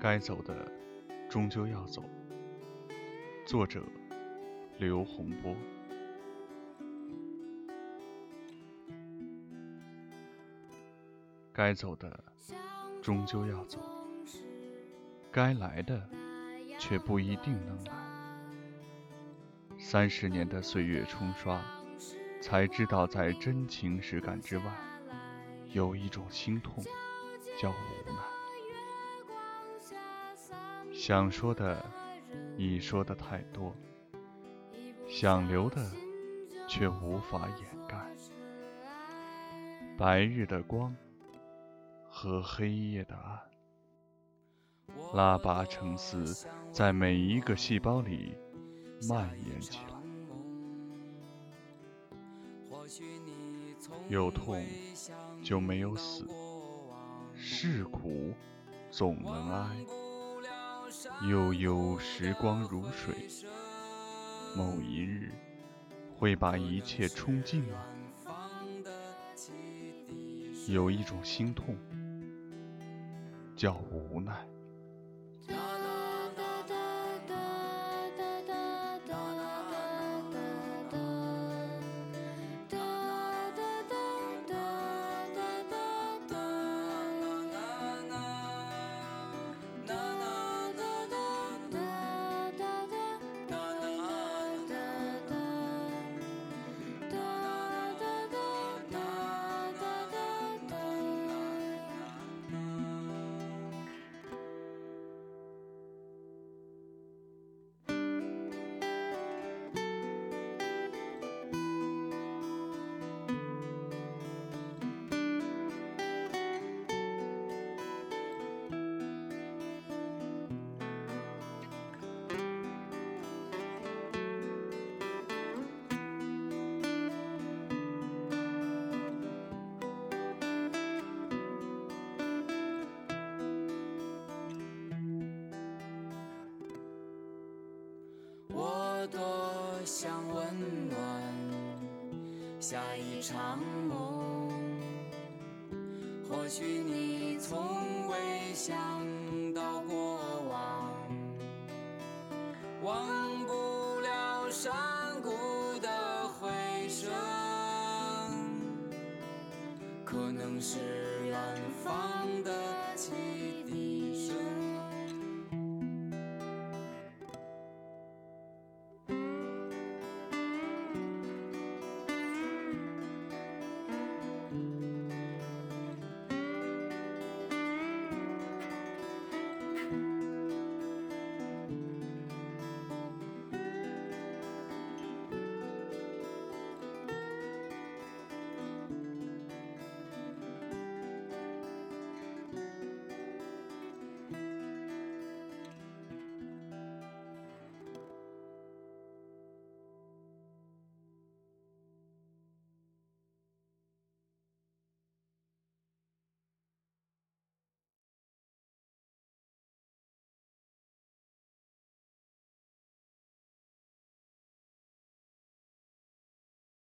该走的终究要走。作者：刘洪波。该走的终究要走，该来的却不一定能来。三十年的岁月冲刷，才知道在真情实感之外，有一种心痛，叫无奈。想说的已说的太多，想留的却无法掩盖。白日的光和黑夜的暗，拉拔成丝，在每一个细胞里蔓延起来。有痛就没有死，是苦总能挨。悠悠时光如水，某一日会把一切冲尽吗？有一种心痛，叫无奈。多想温暖下一场梦。或许你从未想到过往，忘不了山谷的回声，可能是远方的情。